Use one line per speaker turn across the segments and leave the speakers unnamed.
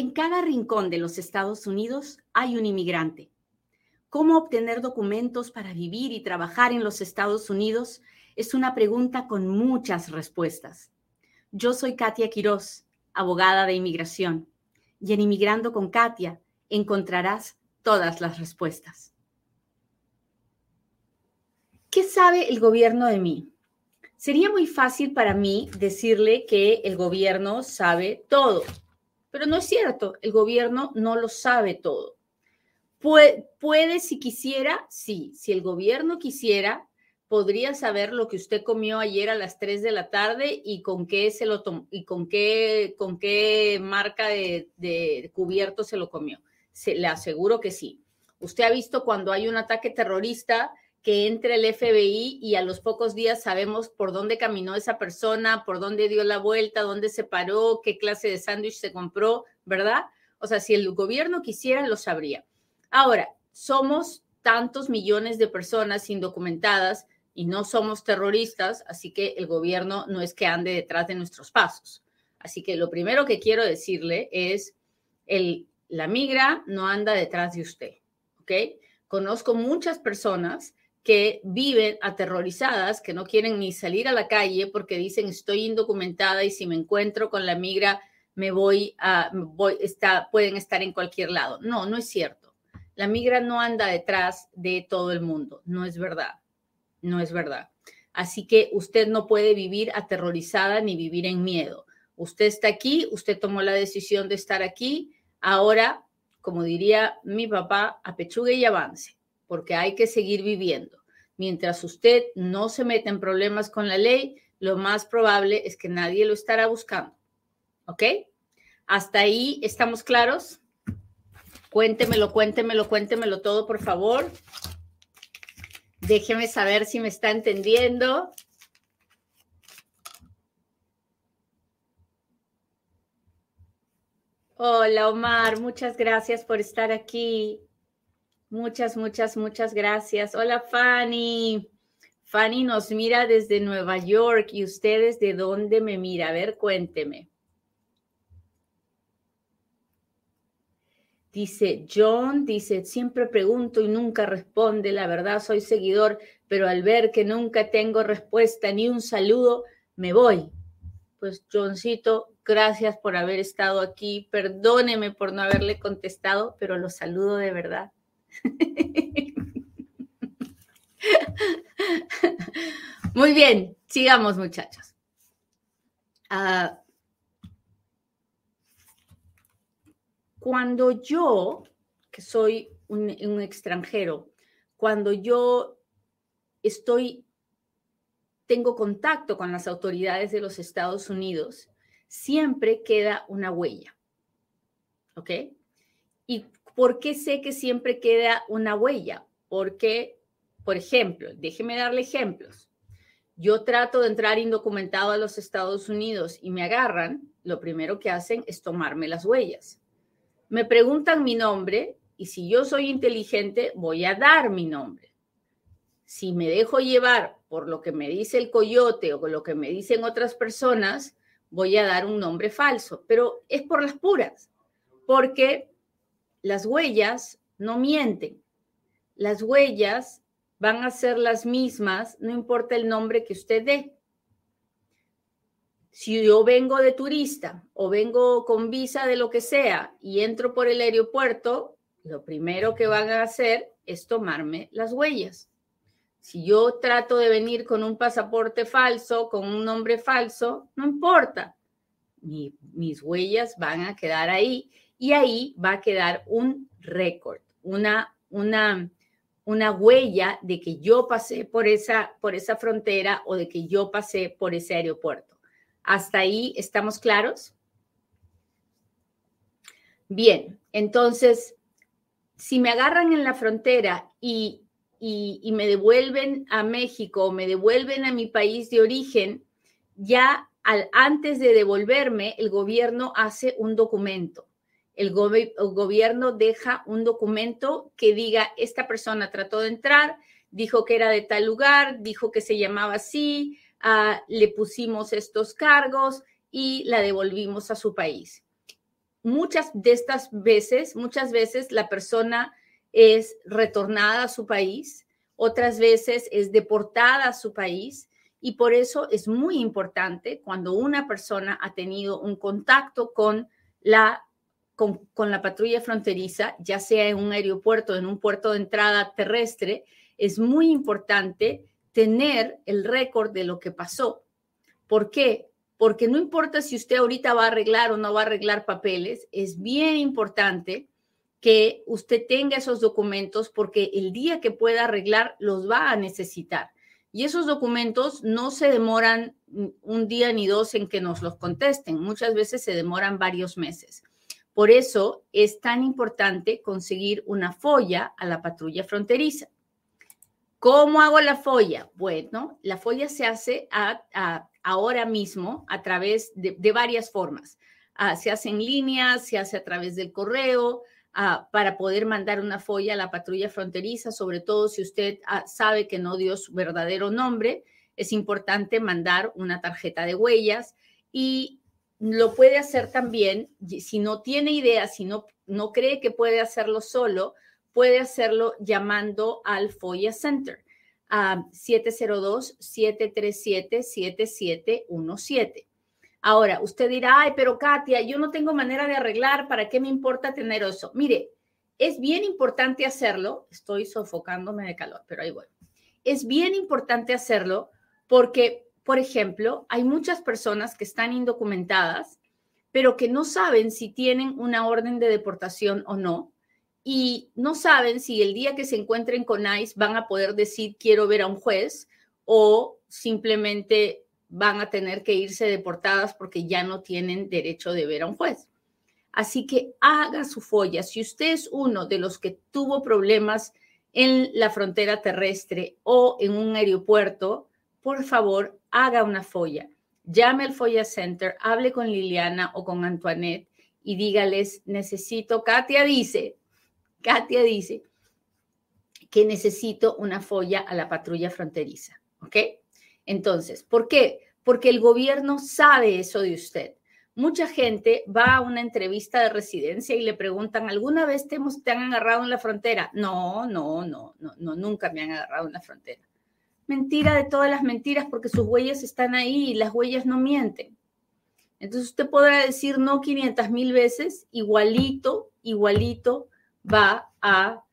En cada rincón de los Estados Unidos hay un inmigrante. ¿Cómo obtener documentos para vivir y trabajar en los Estados Unidos? Es una pregunta con muchas respuestas. Yo soy Katia Quiroz, abogada de inmigración, y en Inmigrando con Katia encontrarás todas las respuestas. ¿Qué sabe el gobierno de mí? Sería muy fácil para mí decirle que el gobierno sabe todo, pero no es cierto, el gobierno no lo sabe todo. Puede, puede, si quisiera, sí, si el gobierno quisiera, podría saber lo que usted comió ayer a las 3 de la tarde y con qué se lo y con qué, con qué marca de, de cubierto se lo comió. Se, le aseguro que sí. Usted ha visto cuando hay un ataque terrorista, que entre el FBI y a los pocos días sabemos por dónde caminó esa persona, por dónde dio la vuelta, dónde se paró, qué clase de sándwich se compró, ¿verdad? O sea, si el gobierno quisiera, lo sabría. Ahora, somos tantos millones de personas indocumentadas y no somos terroristas, así que el gobierno no es que ande detrás de nuestros pasos. Así que lo primero que quiero decirle es, el, la migra no anda detrás de usted, ¿ok? Conozco muchas personas que viven aterrorizadas, que no quieren ni salir a la calle porque dicen estoy indocumentada y si me encuentro con la migra me voy a, voy, pueden estar en cualquier lado. No, no es cierto. La migra no anda detrás de todo el mundo. No es verdad. No es verdad. Así que usted no puede vivir aterrorizada ni vivir en miedo. Usted está aquí, usted tomó la decisión de estar aquí. Ahora, como diría mi papá, apechugue y avance porque hay que seguir viviendo. Mientras usted no se meta en problemas con la ley, lo más probable es que nadie lo estará buscando. ¿Ok? Hasta ahí estamos claros. Cuéntemelo, cuéntemelo, cuéntemelo todo, por favor. Déjeme saber si me está entendiendo. Hola Omar, muchas gracias por estar aquí. Muchas, muchas, muchas gracias. Hola Fanny. Fanny nos mira desde Nueva York y ustedes de dónde me mira. A ver, cuénteme. Dice John, dice, siempre pregunto y nunca responde. La verdad, soy seguidor, pero al ver que nunca tengo respuesta ni un saludo, me voy. Pues Johncito, gracias por haber estado aquí. Perdóneme por no haberle contestado, pero lo saludo de verdad. Muy bien, sigamos muchachos. Ah, cuando yo, que soy un, un extranjero, cuando yo estoy, tengo contacto con las autoridades de los Estados Unidos, siempre queda una huella. ¿Ok? Y ¿Por qué sé que siempre queda una huella? Porque, por ejemplo, déjeme darle ejemplos. Yo trato de entrar indocumentado a los Estados Unidos y me agarran, lo primero que hacen es tomarme las huellas. Me preguntan mi nombre y si yo soy inteligente, voy a dar mi nombre. Si me dejo llevar por lo que me dice el coyote o lo que me dicen otras personas, voy a dar un nombre falso, pero es por las puras, porque las huellas no mienten. Las huellas van a ser las mismas, no importa el nombre que usted dé. Si yo vengo de turista o vengo con visa de lo que sea y entro por el aeropuerto, lo primero que van a hacer es tomarme las huellas. Si yo trato de venir con un pasaporte falso, con un nombre falso, no importa. mis huellas van a quedar ahí y ahí va a quedar un récord, una, una, una huella de que yo pasé por esa, por esa frontera o de que yo pasé por ese aeropuerto. ¿Hasta ahí estamos claros? Bien, entonces, si me agarran en la frontera y, y, me devuelven a México o me devuelven a mi país de origen, ya al, antes de devolverme, el gobierno hace un documento el, gobierno deja un documento que diga, esta persona trató de entrar, dijo que era de tal lugar, dijo que se llamaba así, ah, le pusimos estos cargos y la devolvimos a su país. muchas de estas veces, muchas veces la persona es retornada a su país, otras veces es deportada a su país y por eso es muy importante cuando una persona ha tenido un contacto con la, con, la patrulla fronteriza, ya sea en un aeropuerto, en un puerto de entrada terrestre, es muy importante tener el récord de lo que pasó. ¿Por qué? Porque no importa si usted ahorita va a arreglar o no va a arreglar papeles, es bien importante que usted tenga esos documentos porque el día que pueda arreglar los va a necesitar. Y esos documentos no se demoran un día ni dos en que nos los contesten, muchas veces se demoran varios meses. Por eso es tan importante conseguir una folla a la patrulla fronteriza. ¿Cómo hago la folla? Bueno, la folla se hace ahora mismo a través de, varias formas. Ah, se hace en línea, se hace a través del correo, para poder mandar una folla a la patrulla fronteriza, sobre todo si usted ah, sabe que no dio su verdadero nombre, es importante mandar una tarjeta de huellas y lo puede hacer también, si no tiene idea, si no, no cree que puede hacerlo solo, puede hacerlo llamando al FOIA Center a 702-737-7717. Ahora, usted dirá, ay, pero Katia, yo no tengo manera de arreglar, ¿para qué me importa tener eso? Mire, es bien importante hacerlo, estoy sofocándome de calor, pero ahí voy. Es bien importante hacerlo porque, por ejemplo, hay muchas personas que están indocumentadas, pero que no saben si tienen una orden de deportación o no, y no saben si el día que se encuentren con ICE van a poder decir quiero ver a un juez o simplemente van a tener que irse deportadas porque ya no tienen derecho de ver a un juez. Así que haga su folla. Si usted es uno de los que tuvo problemas en la frontera terrestre o en un aeropuerto, por favor, haga una folla. Llame al Folla Center, hable con Liliana o con Antoinette y dígales, necesito, Katia dice, Katia dice que necesito una folla a la patrulla fronteriza, ¿ok? Entonces, ¿por qué? Porque el gobierno sabe eso de usted. Mucha gente va a una entrevista de residencia y le preguntan, ¿alguna vez te, te han agarrado en la frontera? No, no, no, no, no, nunca me han agarrado en la frontera. Mentira de todas las mentiras porque sus huellas están ahí y las huellas no mienten. Entonces usted podrá decir no 500 mil veces, igualito, igualito va a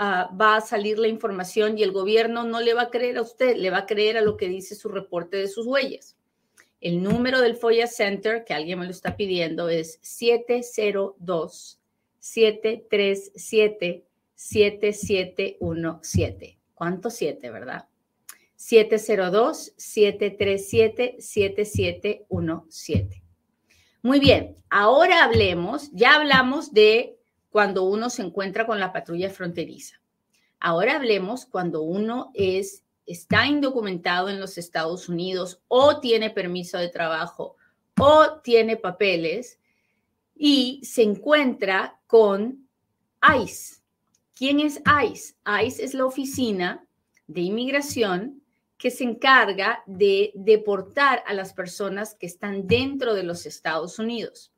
va a salir la información y el gobierno no le va a creer a usted, le va a creer a lo que dice su reporte de sus huellas. El número del FOIA Center, que alguien me lo está pidiendo, es 702-737-7717. ¿Cuánto siete, verdad? 702-737-7717. Muy bien, ahora hablemos, ya hablamos de cuando uno se encuentra con la patrulla fronteriza. Ahora hablemos cuando uno es, está indocumentado en los Estados Unidos o tiene permiso de trabajo o tiene papeles y se encuentra con ICE. ¿Quién es ICE? ICE es la oficina de inmigración que se encarga de deportar a las personas que están dentro de los Estados Unidos.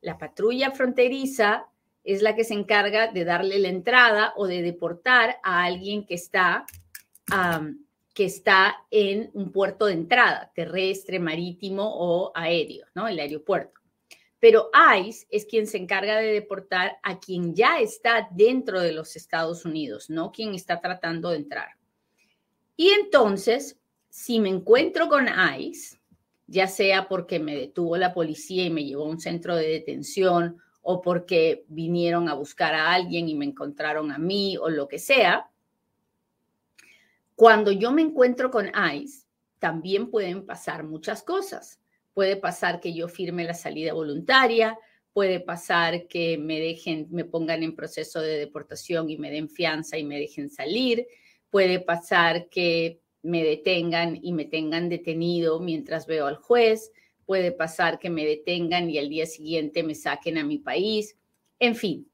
La patrulla fronteriza es la que se encarga de darle la entrada o de deportar a alguien que está, que está en un puerto de entrada, terrestre, marítimo o aéreo, ¿no? El aeropuerto. Pero ICE es quien se encarga de deportar a quien ya está dentro de los Estados Unidos, no quien está tratando de entrar. Y entonces, si me encuentro con ICE, ya sea porque me detuvo la policía y me llevó a un centro de detención o porque vinieron a buscar a alguien y me encontraron a mí o lo que sea. Cuando yo me encuentro con ICE, también pueden pasar muchas cosas. Puede pasar que yo firme la salida voluntaria, puede pasar que me dejen, me pongan en proceso de deportación y me den fianza y me dejen salir, puede pasar que me detengan y me tengan detenido mientras veo al juez, puede pasar que me detengan y al día siguiente me saquen a mi país. En fin,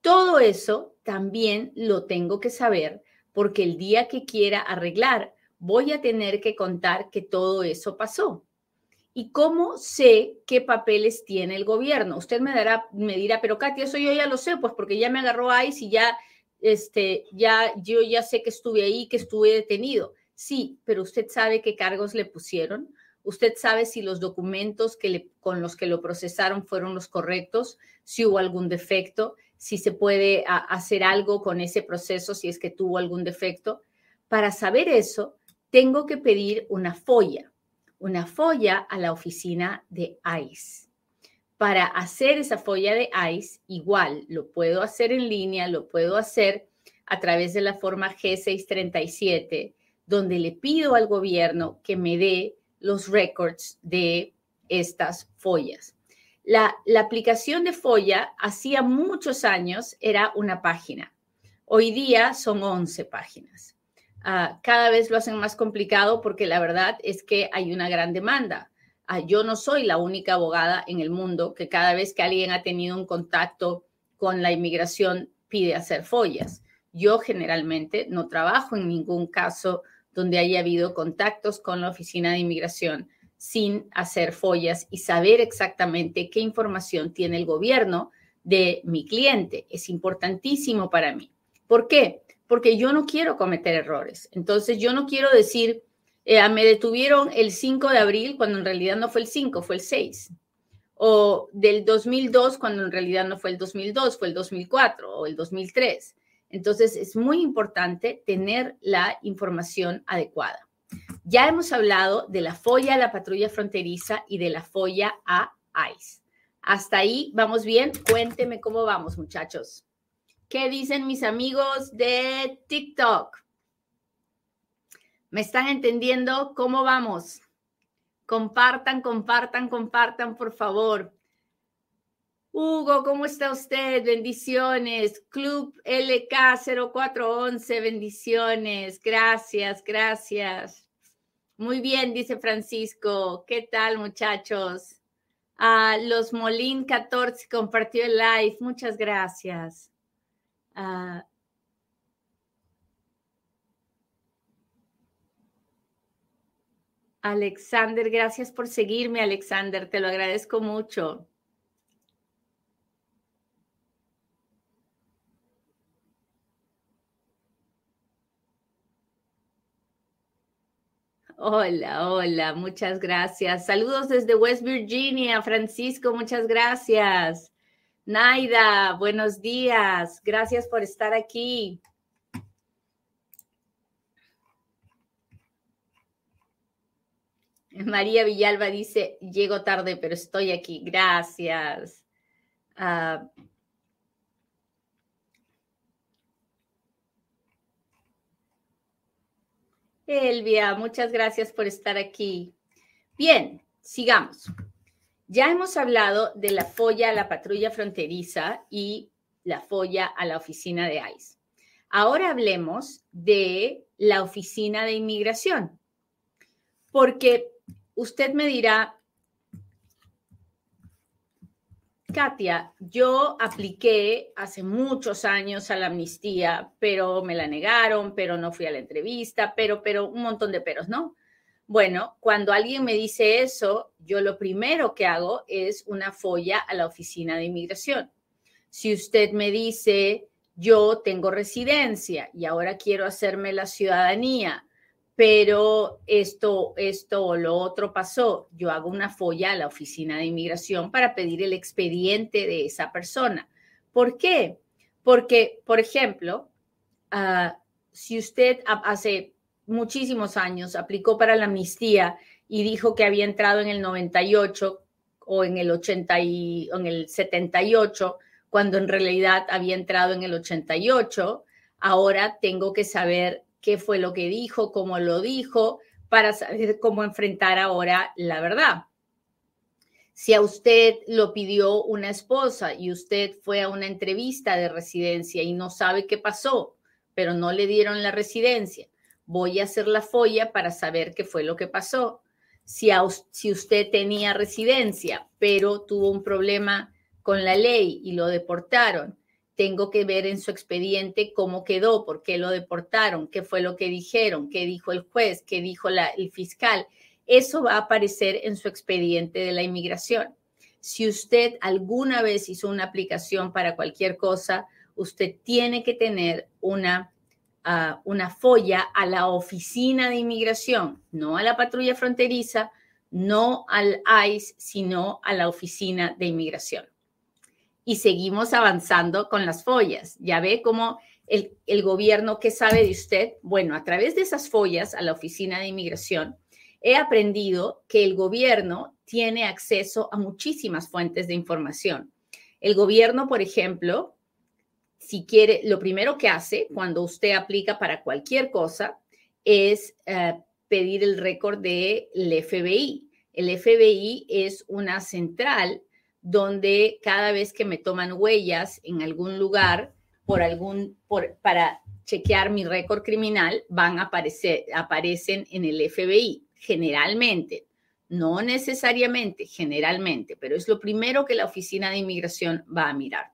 todo eso también lo tengo que saber porque el día que quiera arreglar voy a tener que contar que todo eso pasó. ¿Y cómo sé qué papeles tiene el gobierno? Usted me, dará, me dirá, pero Katia, eso yo ya lo sé, pues porque ya me agarró ICE y ya, este, ya, yo ya sé que estuve ahí, que estuve detenido. Sí, pero usted sabe qué cargos le pusieron. Usted sabe si los documentos que con los que lo procesaron fueron los correctos, si hubo algún defecto, si se puede hacer algo con ese proceso, si es que tuvo algún defecto. Para saber eso, tengo que pedir una folla una folla a la oficina de ICE. Para hacer esa folla de ICE, igual lo puedo hacer en línea, lo puedo hacer a través de la forma G637, donde le pido al gobierno que me dé los records de estas follas. La, aplicación de Folla hacía muchos años era una página. Hoy día son 11 páginas. Ah, cada vez lo hacen más complicado porque la verdad es que hay una gran demanda. Yo no soy la única abogada en el mundo que cada vez que alguien ha tenido un contacto con la inmigración pide hacer follas. Yo generalmente no trabajo en ningún caso donde haya habido contactos con la oficina de inmigración sin hacer follas y saber exactamente qué información tiene el gobierno de mi cliente. Es importantísimo para mí. ¿Por qué? porque yo no quiero cometer errores. Entonces, yo no quiero decir, eh, me detuvieron el 5 de abril cuando en realidad no fue el 5, fue el 6. O del 2002 cuando en realidad no fue el 2002, fue el 2004 o el 2003. Entonces, es muy importante tener la información adecuada. Ya hemos hablado de la folla a la patrulla fronteriza y de la folla a ICE. Hasta ahí, ¿vamos bien? Cuénteme cómo vamos, muchachos. ¿Qué dicen mis amigos de TikTok? ¿Me están entendiendo cómo vamos? Compartan, compartan, compartan, por favor. Hugo, ¿cómo está usted? Bendiciones. Club LK0411, bendiciones. Gracias, gracias. Muy bien, dice Francisco. ¿Qué tal, muchachos? Ah, los Molín 14 compartió el live. Muchas gracias. Ah, Alexander, gracias por seguirme, Alexander, te lo agradezco mucho. Hola, hola, muchas gracias. Saludos desde West Virginia, Francisco, muchas gracias. Naida, buenos días. Gracias por estar aquí. María Villalba dice, llego tarde, pero estoy aquí. Gracias. Ah, Elvia, muchas gracias por estar aquí. Bien, sigamos. Ya hemos hablado de la folla a la patrulla fronteriza y la folla a la oficina de ICE. Ahora hablemos de la oficina de inmigración, porque usted me dirá, Katia, yo apliqué hace muchos años a la amnistía, pero me la negaron, pero no fui a la entrevista, pero, pero un montón de peros, ¿no? Bueno, cuando alguien me dice eso, yo lo primero que hago es una folla a la oficina de inmigración. Si usted me dice, yo tengo residencia y ahora quiero hacerme la ciudadanía, pero esto, esto o lo otro pasó, yo hago una folla a la oficina de inmigración para pedir el expediente de esa persona. ¿Por qué? Porque, por ejemplo, ah, si usted hace muchísimos años, aplicó para la amnistía y dijo que había entrado en el 98 o en el 80 y, en el 78, cuando en realidad había entrado en el 88. Ahora tengo que saber qué fue lo que dijo, cómo lo dijo, para saber cómo enfrentar ahora la verdad. Si a usted lo pidió una esposa y usted fue a una entrevista de residencia y no sabe qué pasó, pero no le dieron la residencia, voy a hacer la folla para saber qué fue lo que pasó. Si, si usted tenía residencia, pero tuvo un problema con la ley y lo deportaron, tengo que ver en su expediente cómo quedó, por qué lo deportaron, qué fue lo que dijeron, qué dijo el juez, qué dijo el fiscal. eso va a aparecer en su expediente de la inmigración. Si usted alguna vez hizo una aplicación para cualquier cosa, usted tiene que tener una, uh, una folla a la oficina de inmigración, no a la patrulla fronteriza, no al ICE, sino a la oficina de inmigración. Y seguimos avanzando con las follas. Ya ve cómo el, gobierno, ¿qué sabe de usted? Bueno, a través de esas follas a la oficina de inmigración, he aprendido que el gobierno tiene acceso a muchísimas fuentes de información. El gobierno, por ejemplo, si quiere, lo primero que hace cuando usted aplica para cualquier cosa es eh, pedir el récord del FBI. El FBI es una central donde cada vez que me toman huellas en algún lugar por algún, por, para chequear mi récord criminal, van a aparecer, aparecen en el FBI generalmente, no necesariamente, generalmente, pero es lo primero que la Oficina de Inmigración va a mirar.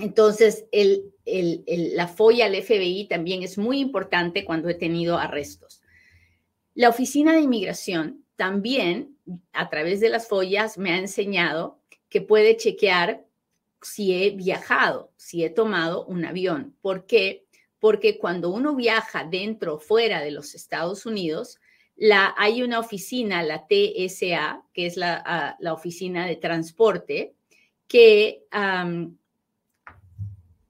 Entonces, la folla al FBI también es muy importante cuando he tenido arrestos. La Oficina de Inmigración también, a través de las follas, me ha enseñado que puede chequear si he viajado, si he tomado un avión. ¿Por qué? Porque cuando uno viaja dentro o fuera de los Estados Unidos, la, hay una oficina, la TSA, que es la, ah, oficina de transporte, que,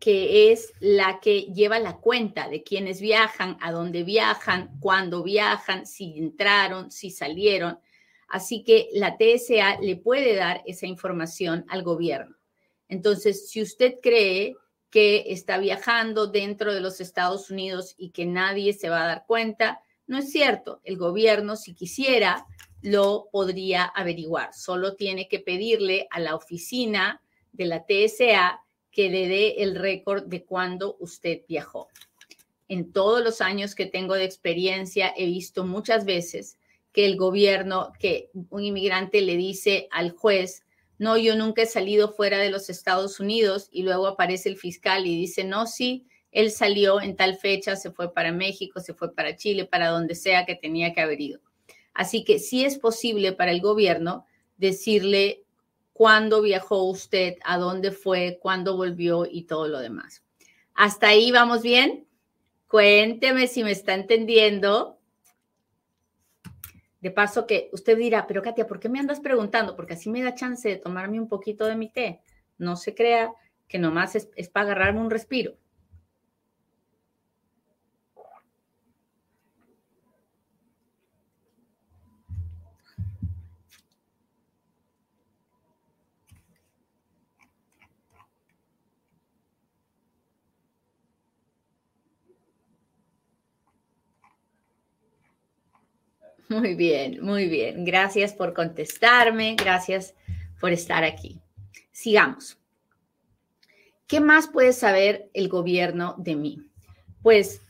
que es la que lleva la cuenta de quienes viajan, a dónde viajan, cuándo viajan, si entraron, si salieron. Así que la TSA le puede dar esa información al gobierno. Entonces, si usted cree que está viajando dentro de los Estados Unidos y que nadie se va a dar cuenta, no es cierto, el gobierno, si quisiera, lo podría averiguar. Solo tiene que pedirle a la oficina de la TSA que le dé el récord de cuándo usted viajó. En todos los años que tengo de experiencia, he visto muchas veces que el gobierno, que un inmigrante le dice al juez, no, yo nunca he salido fuera de los Estados Unidos y luego aparece el fiscal y dice, no, sí, él salió en tal fecha, se fue para México, se fue para Chile, para donde sea que tenía que haber ido. Así que sí es posible para el gobierno decirle cuándo viajó usted, a dónde fue, cuándo volvió y todo lo demás. ¿Hasta ahí vamos bien? Cuénteme si me está entendiendo. De paso que usted dirá, pero Katia, ¿por qué me andas preguntando? Porque así me da chance de tomarme un poquito de mi té. No se crea que nomás es, para agarrarme un respiro. Muy bien, muy bien. Gracias por contestarme, gracias por estar aquí. Sigamos. ¿Qué más puede saber el gobierno de mí? Pues,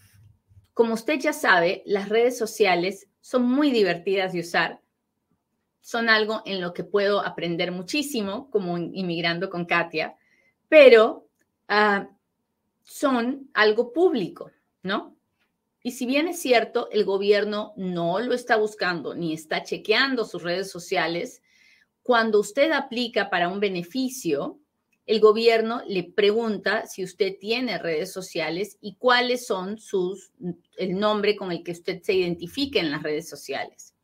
como usted ya sabe, las redes sociales son muy divertidas de usar. Son algo en lo que puedo aprender muchísimo, como inmigrando con Katia, pero ah, son algo público, ¿no? Y si bien es cierto, el gobierno no lo está buscando ni está chequeando sus redes sociales, cuando usted aplica para un beneficio, el gobierno le pregunta si usted tiene redes sociales y cuáles son sus, el nombre con el que usted se identifica en las redes sociales.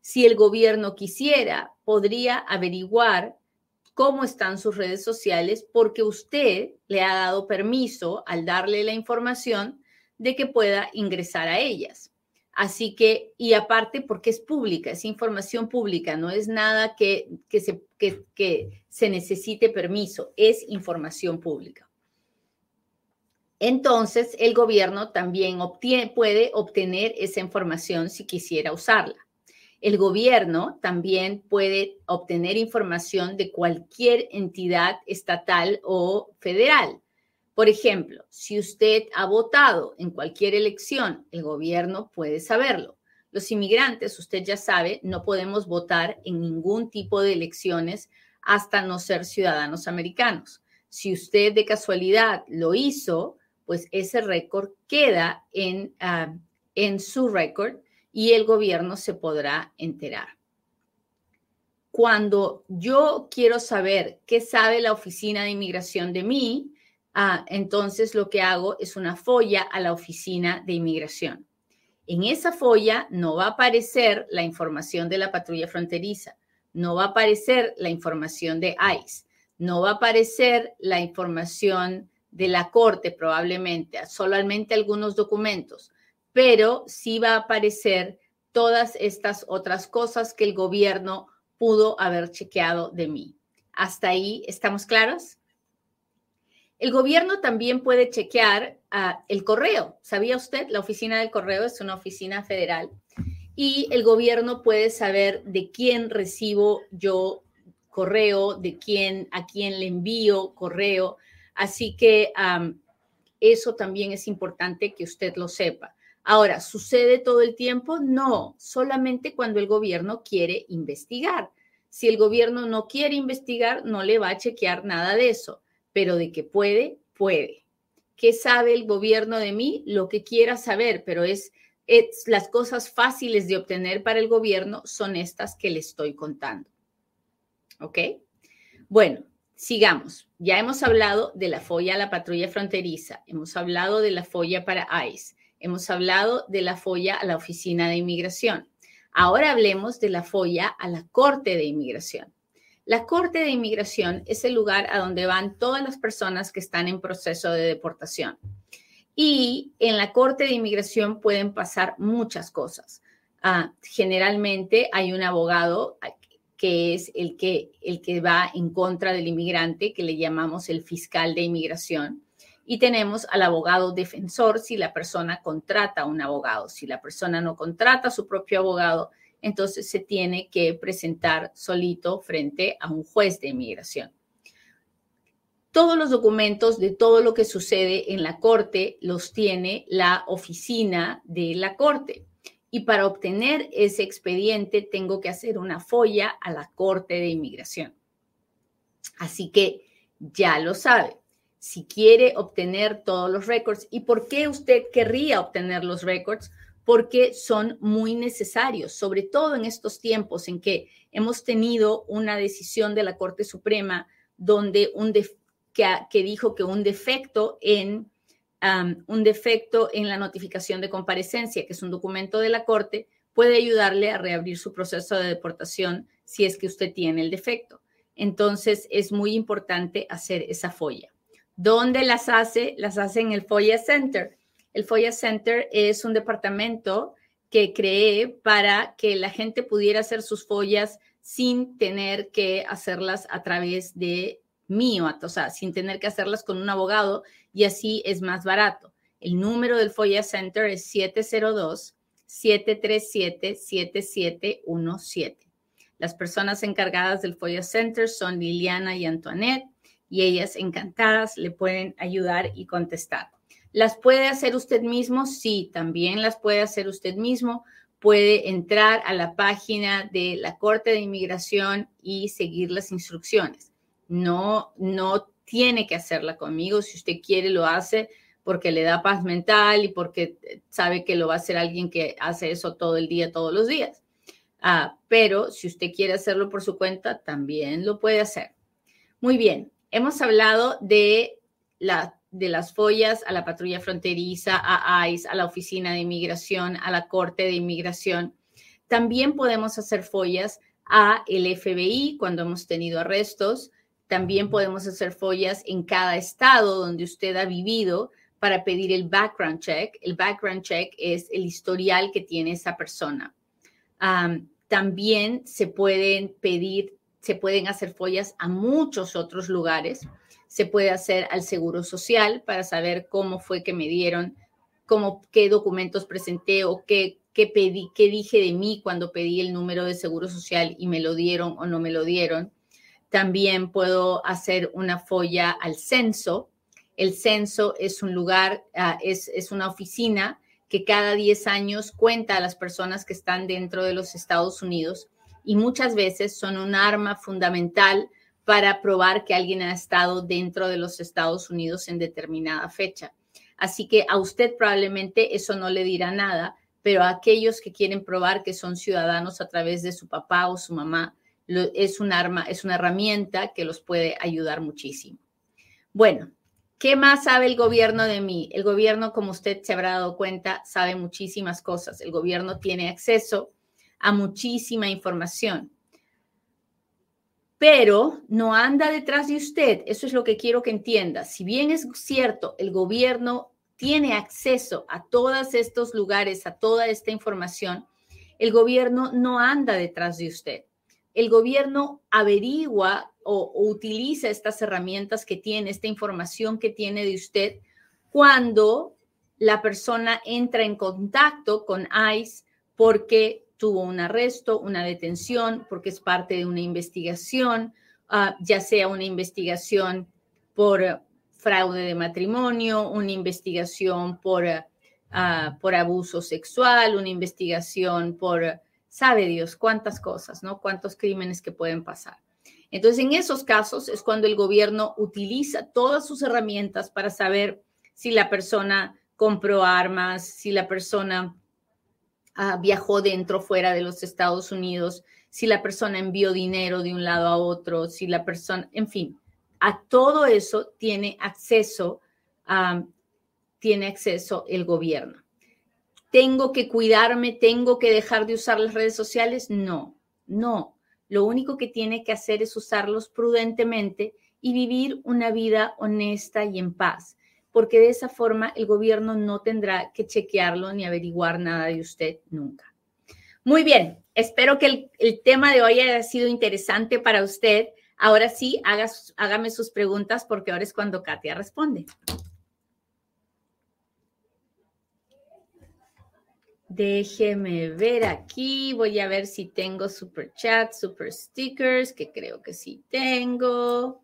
Si el gobierno quisiera, podría averiguar cómo están sus redes sociales porque usted le ha dado permiso al darle la información de que pueda ingresar a ellas. Así que, y aparte porque es pública, es información pública, no es nada que, se, que, se necesite permiso, es información pública. Entonces, el gobierno también puede obtener esa información si quisiera usarla. El gobierno también puede obtener información de cualquier entidad estatal o federal. Por ejemplo, si usted ha votado en cualquier elección, el gobierno puede saberlo. Los inmigrantes, usted ya sabe, no podemos votar en ningún tipo de elecciones hasta no ser ciudadanos americanos. Si usted de casualidad lo hizo, pues ese récord queda en, ah, en su récord y el gobierno se podrá enterar. Cuando yo quiero saber qué sabe la Oficina de Inmigración de mí, ah, entonces lo que hago es una folla a la Oficina de Inmigración. En esa folla no va a aparecer la información de la patrulla fronteriza, no va a aparecer la información de ICE, no va a aparecer la información de la corte probablemente, solamente algunos documentos, pero sí va a aparecer todas estas otras cosas que el gobierno pudo haber chequeado de mí. ¿Hasta ahí estamos claros? El gobierno también puede chequear ah, el correo. ¿Sabía usted? La oficina del correo es una oficina federal y el gobierno puede saber de quién recibo yo correo, de quién, a quién le envío correo. Así que eso también es importante que usted lo sepa. Ahora, ¿sucede todo el tiempo? No, solamente cuando el gobierno quiere investigar. Si el gobierno no quiere investigar, no le va a chequear nada de eso, pero de que puede, puede. ¿Qué sabe el gobierno de mí? Lo que quiera saber, pero es, es las cosas fáciles de obtener para el gobierno son estas que le estoy contando. ¿Ok? Bueno, sigamos. Ya hemos hablado de la folla a la patrulla fronteriza, hemos hablado de la folla para ICE Hemos hablado de la folla a la Oficina de Inmigración. Ahora hablemos de la folla a la Corte de Inmigración. La Corte de Inmigración es el lugar a donde van todas las personas que están en proceso de deportación. Y en la Corte de Inmigración pueden pasar muchas cosas. Ah, generalmente hay un abogado que es el que, el que va en contra del inmigrante, que le llamamos el fiscal de inmigración y tenemos al abogado defensor si la persona contrata a un abogado. Si la persona no contrata a su propio abogado, entonces se tiene que presentar solito frente a un juez de inmigración. Todos los documentos de todo lo que sucede en la corte los tiene la oficina de la corte. Y para obtener ese expediente tengo que hacer una folla a la corte de inmigración. Así que ya lo sabe si quiere obtener todos los récords. ¿Y por qué usted querría obtener los récords? Porque son muy necesarios, sobre todo en estos tiempos en que hemos tenido una decisión de la Corte Suprema donde un que, dijo que un defecto en un defecto en la notificación de comparecencia, que es un documento de la Corte, puede ayudarle a reabrir su proceso de deportación si es que usted tiene el defecto. Entonces, es muy importante hacer esa folla. ¿Dónde las hace? Las hace en el FOIA Center. El FOIA Center es un departamento que creé para que la gente pudiera hacer sus follas sin tener que hacerlas a través de mío, o sea, sin tener que hacerlas con un abogado y así es más barato. El número del FOIA Center es 702-737-7717. Las personas encargadas del FOIA Center son Liliana y Antoinette y ellas encantadas le pueden ayudar y contestar. ¿Las puede hacer usted mismo? Sí, también las puede hacer usted mismo. Puede entrar a la página de la Corte de Inmigración y seguir las instrucciones. No, no tiene que hacerla conmigo. Si usted quiere, lo hace porque le da paz mental y porque sabe que lo va a hacer alguien que hace eso todo el día, todos los días. Ah, pero si usted quiere hacerlo por su cuenta, también lo puede hacer. Muy bien, Hemos hablado de, la, de las follas a la patrulla fronteriza, a ICE, a la oficina de inmigración, a la corte de inmigración. También podemos hacer follas a el FBI cuando hemos tenido arrestos. También podemos hacer follas en cada estado donde usted ha vivido para pedir el background check. El background check es el historial que tiene esa persona. también se pueden pedir se pueden hacer follas a muchos otros lugares. Se puede hacer al Seguro Social para saber cómo fue que me dieron, cómo, qué documentos presenté o qué, qué, pedí, qué dije de mí cuando pedí el número de Seguro Social y me lo dieron o no me lo dieron. También puedo hacer una folla al censo. El censo es un lugar, ah, es, es una oficina que cada 10 años cuenta a las personas que están dentro de los Estados Unidos y muchas veces son un arma fundamental para probar que alguien ha estado dentro de los Estados Unidos en determinada fecha. Así que a usted probablemente eso no le dirá nada, pero aquellos que quieren probar que son ciudadanos a través de su papá o su mamá, es un arma, es una herramienta que los puede ayudar muchísimo. Bueno, ¿qué más sabe el gobierno de mí? El gobierno, como usted se habrá dado cuenta, sabe muchísimas cosas. El gobierno tiene acceso a muchísima información pero no anda detrás de usted. Eso es lo que quiero que entienda. Si bien es cierto, el gobierno tiene acceso a todos estos lugares, a toda esta información, el gobierno no anda detrás de usted. El gobierno averigua o, utiliza estas herramientas que tiene, esta información que tiene de usted, cuando la persona entra en contacto con ICE porque tuvo un arresto, una detención, porque es parte de una investigación, ah, ya sea una investigación por fraude de matrimonio, una investigación por, ah, por abuso sexual, una investigación por, sabe Dios, cuántas cosas, ¿no? Cuántos crímenes que pueden pasar. Entonces, en esos casos es cuando el gobierno utiliza todas sus herramientas para saber si la persona compró armas, si la persona Ah, viajó dentro, fuera de los Estados Unidos, si la persona envió dinero de un lado a otro, si la persona, en fin, a todo eso tiene acceso, tiene acceso el gobierno. ¿Tengo que cuidarme? ¿Tengo que dejar de usar las redes sociales? No, no. Lo único que tiene que hacer es usarlos prudentemente y vivir una vida honesta y en paz porque de esa forma el gobierno no tendrá que chequearlo ni averiguar nada de usted nunca. Muy bien, espero que el, tema de hoy haya sido interesante para usted. Ahora sí, hágame sus preguntas porque ahora es cuando Katia responde. Déjeme ver aquí, voy a ver si tengo super chat, super stickers, que creo que sí tengo.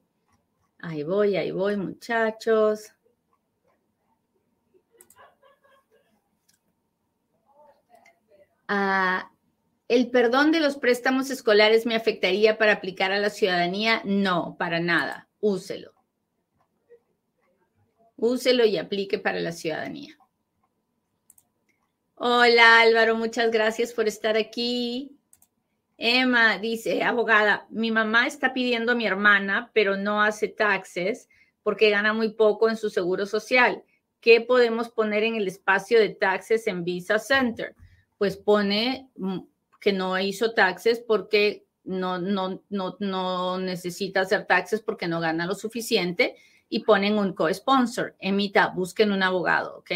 Ahí voy, ahí voy, muchachos. ¿El perdón de los préstamos escolares me afectaría para aplicar a la ciudadanía? No, para nada. Úselo. Úselo y aplique para la ciudadanía. Hola Álvaro, muchas gracias por estar aquí. Emma dice, abogada, mi mamá está pidiendo a mi hermana, pero no hace taxes porque gana muy poco en su seguro social. ¿Qué podemos poner en el espacio de taxes en Visa Center? pues pone mm, que no hizo taxes porque no, no, no, no necesita hacer taxes porque no gana lo suficiente y ponen un co-sponsor. Emita, busquen un abogado, ¿ok?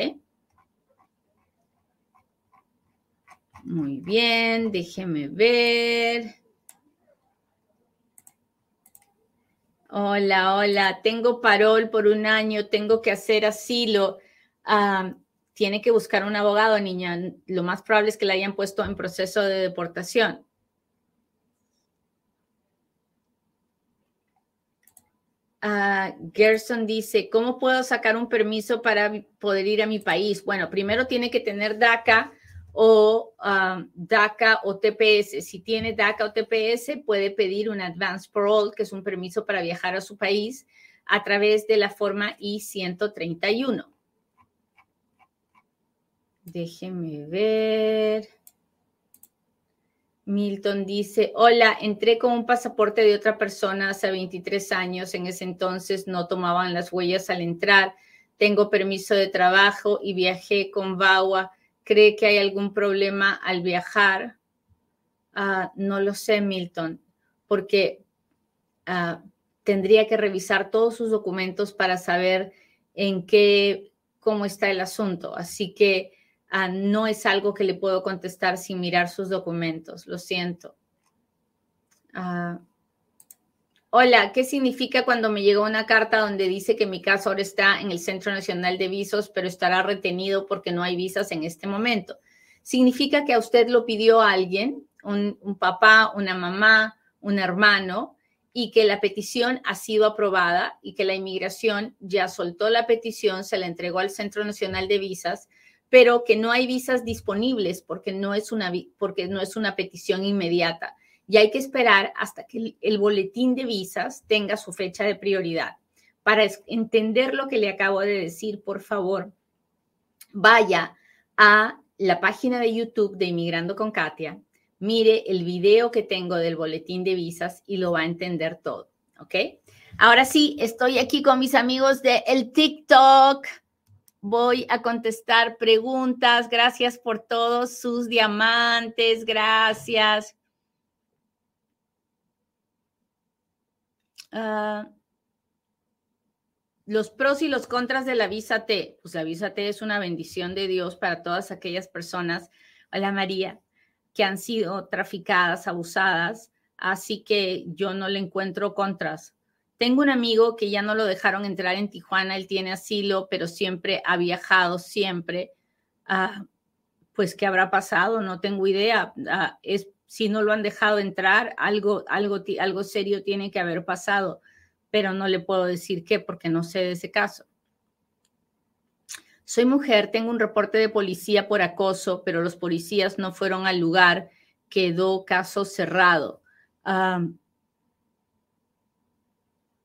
Muy bien, déjeme ver. Hola, hola, tengo parol por un año, tengo que hacer asilo. Ah, tiene que buscar un abogado, niña. Lo más probable es que la hayan puesto en proceso de deportación. Uh, Gerson dice, ¿cómo puedo sacar un permiso para poder ir a mi país? Bueno, primero tiene que tener DACA o um, DACA o TPS. Si tiene DACA o TPS, puede pedir un Advance Parole, que es un permiso para viajar a su país a través de la forma I-131. Déjeme ver. Milton dice, hola, entré con un pasaporte de otra persona hace 23 años. En ese entonces no tomaban las huellas al entrar. Tengo permiso de trabajo y viajé con VAWA. ¿Cree que hay algún problema al viajar? Ah, no lo sé, Milton, porque ah, tendría que revisar todos sus documentos para saber en qué, cómo está el asunto. Así que Ah, no es algo que le puedo contestar sin mirar sus documentos, lo siento. Hola, ¿qué significa cuando me llegó una carta donde dice que mi caso ahora está en el Centro Nacional de Visos, pero estará retenido porque no hay visas en este momento? Significa que a usted lo pidió alguien, un, un papá, una mamá, un hermano, y que la petición ha sido aprobada y que la inmigración ya soltó la petición, se la entregó al Centro Nacional de Visas pero que no hay visas disponibles porque no es una, porque no es una petición inmediata. Y hay que esperar hasta que el, boletín de visas tenga su fecha de prioridad. Para entender lo que le acabo de decir, por favor, vaya a la página de YouTube de Inmigrando con Katia, mire el video que tengo del boletín de visas y lo va a entender todo, ¿ok? Ahora sí, estoy aquí con mis amigos de el TikTok. Voy a contestar preguntas. Gracias por todos sus diamantes. Gracias. Uh, los pros y los contras de la visa T. Pues la visa T es una bendición de Dios para todas aquellas personas, hola María, que han sido traficadas, abusadas. Así que yo no le encuentro contras. Tengo un amigo que ya no lo dejaron entrar en Tijuana, él tiene asilo, pero siempre ha viajado, siempre. Ah, pues, ¿qué habrá pasado? No tengo idea. Ah, es, si no lo han dejado entrar, algo, algo, algo serio tiene que haber pasado pero no le puedo decir qué porque no sé de ese caso. Soy mujer, tengo un reporte de policía por acoso, pero los policías no fueron al lugar, quedó caso cerrado.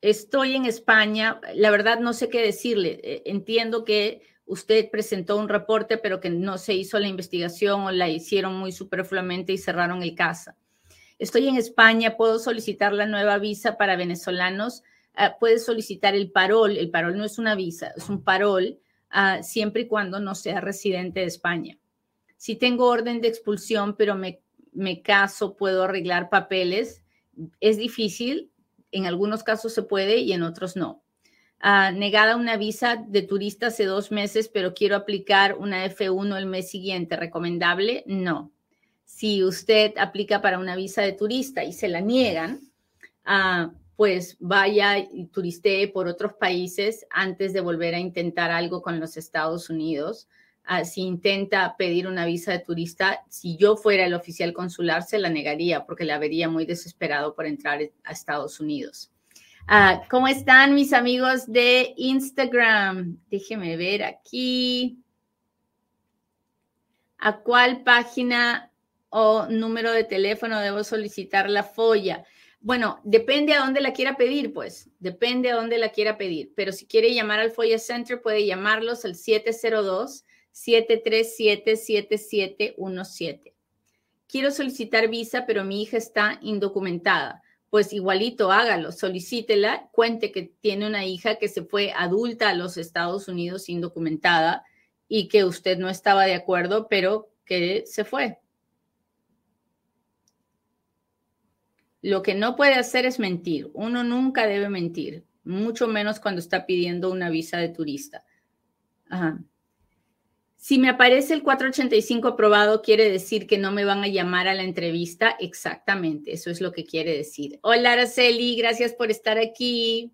estoy en España, la verdad no sé qué decirle. E, entiendo que usted presentó un reporte, pero que no se hizo la investigación o la hicieron muy superfluamente y cerraron el caso. Estoy en España, puedo solicitar la nueva visa para venezolanos Ah, puedes solicitar el parol. El parol no es una visa, es un parol ah, siempre y cuando no sea residente de España. Si tengo orden de expulsión, pero me, me caso, puedo arreglar papeles. Es difícil, en algunos casos se puede y en otros no. Ah, negada una visa de turista hace dos meses, pero quiero aplicar una F1 el mes siguiente. ¿Recomendable? No. Si usted aplica para una visa de turista y se la niegan, pues vaya y turistee por otros países antes de volver a intentar algo con los Estados Unidos. Ah, si intenta pedir una visa de turista, si yo fuera el oficial consular, se la negaría porque la vería muy desesperado por entrar a Estados Unidos. Ah, ¿Cómo están mis amigos de Instagram? Déjenme ver aquí. ¿A cuál página o número de teléfono debo solicitar la folla? Bueno, depende a dónde la quiera pedir, pues, depende a dónde la quiera pedir. Pero si quiere llamar al FOIA Center, puede llamarlos al 702-737-7717. Quiero solicitar visa, pero mi hija está indocumentada. Pues igualito, hágalo, solicítela, cuente que tiene una hija que se fue adulta a los Estados Unidos indocumentada y que usted no estaba de acuerdo, pero que se fue. Lo que no puede hacer es mentir. Uno nunca debe mentir, mucho menos cuando está pidiendo una visa de turista. Si me aparece el 485 aprobado, quiere decir que no me van a llamar a la entrevista. Exactamente, eso es lo que quiere decir. Hola, Araceli, gracias por estar aquí.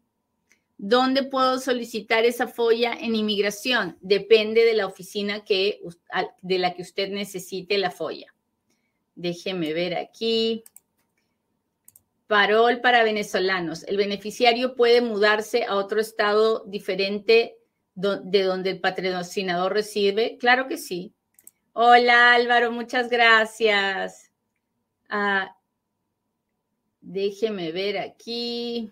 ¿Dónde puedo solicitar esa folla en inmigración? Depende de la oficina que, de la que usted necesite la folla. Déjeme ver aquí. Parol para venezolanos. El beneficiario puede mudarse a otro estado diferente de donde el patrocinador recibe. Claro que sí. Hola Álvaro, muchas gracias. Ah, déjeme ver aquí.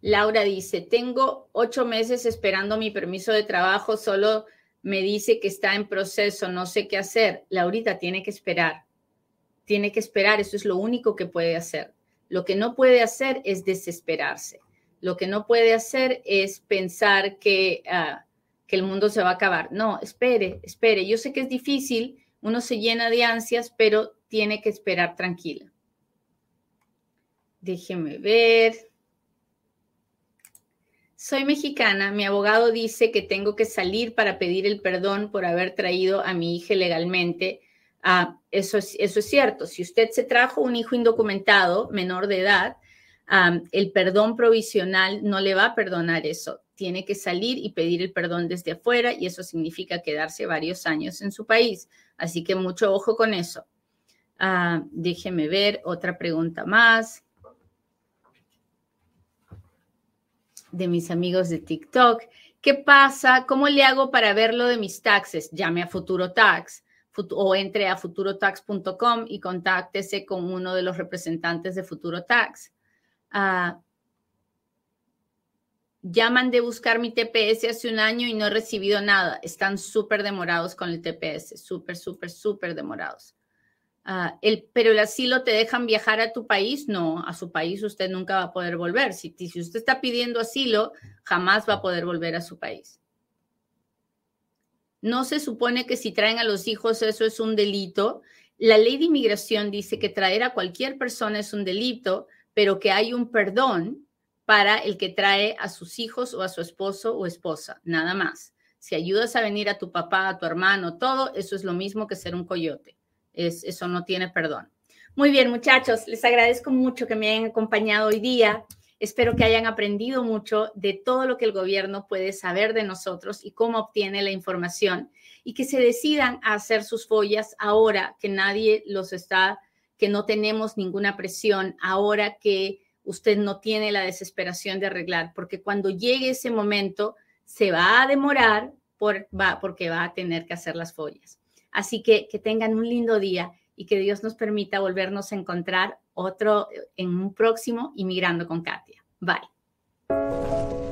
Laura dice, tengo ocho meses esperando mi permiso de trabajo, solo me dice que está en proceso, no sé qué hacer. Laurita tiene que esperar tiene que esperar, eso es lo único que puede hacer. Lo que no puede hacer es desesperarse. Lo que no puede hacer es pensar que, ah, que el mundo se va a acabar. No, espere, espere. Yo sé que es difícil, uno se llena de ansias, pero tiene que esperar tranquila. Déjeme ver. Soy mexicana, mi abogado dice que tengo que salir para pedir el perdón por haber traído a mi hija legalmente Ah, eso, es, eso es cierto. Si usted se trajo un hijo indocumentado, menor de edad, el perdón provisional no le va a perdonar eso. Tiene que salir y pedir el perdón desde afuera y eso significa quedarse varios años en su país. Así que mucho ojo con eso. Ah, déjeme ver otra pregunta más de mis amigos de TikTok. ¿Qué pasa? ¿Cómo le hago para ver lo de mis taxes? Llame a Futuro Tax o entre a futurotax.com y contáctese con uno de los representantes de Futuro Tax. Ah, ya mandé buscar mi TPS hace un año y no he recibido nada. Están súper demorados con el TPS, súper, súper, súper demorados. Ah, el, pero el asilo te dejan viajar a tu país, no, a su país usted nunca va a poder volver. Si, si usted está pidiendo asilo, jamás va a poder volver a su país. No se supone que si traen a los hijos eso es un delito. La ley de inmigración dice que traer a cualquier persona es un delito, pero que hay un perdón para el que trae a sus hijos o a su esposo o esposa, nada más. Si ayudas a venir a tu papá, a tu hermano, todo, eso es lo mismo que ser un coyote eso no tiene perdón. Muy bien, muchachos, les agradezco mucho que me hayan acompañado hoy día. Espero que hayan aprendido mucho de todo lo que el gobierno puede saber de nosotros y cómo obtiene la información y que se decidan a hacer sus follas ahora que nadie los está, que no tenemos ninguna presión, ahora que usted no tiene la desesperación de arreglar, porque cuando llegue ese momento se va a demorar por, va, porque va a tener que hacer las follas. Así que que tengan un lindo día y que Dios nos permita volvernos a encontrar otro en un próximo Inmigrando con Katia. Bye.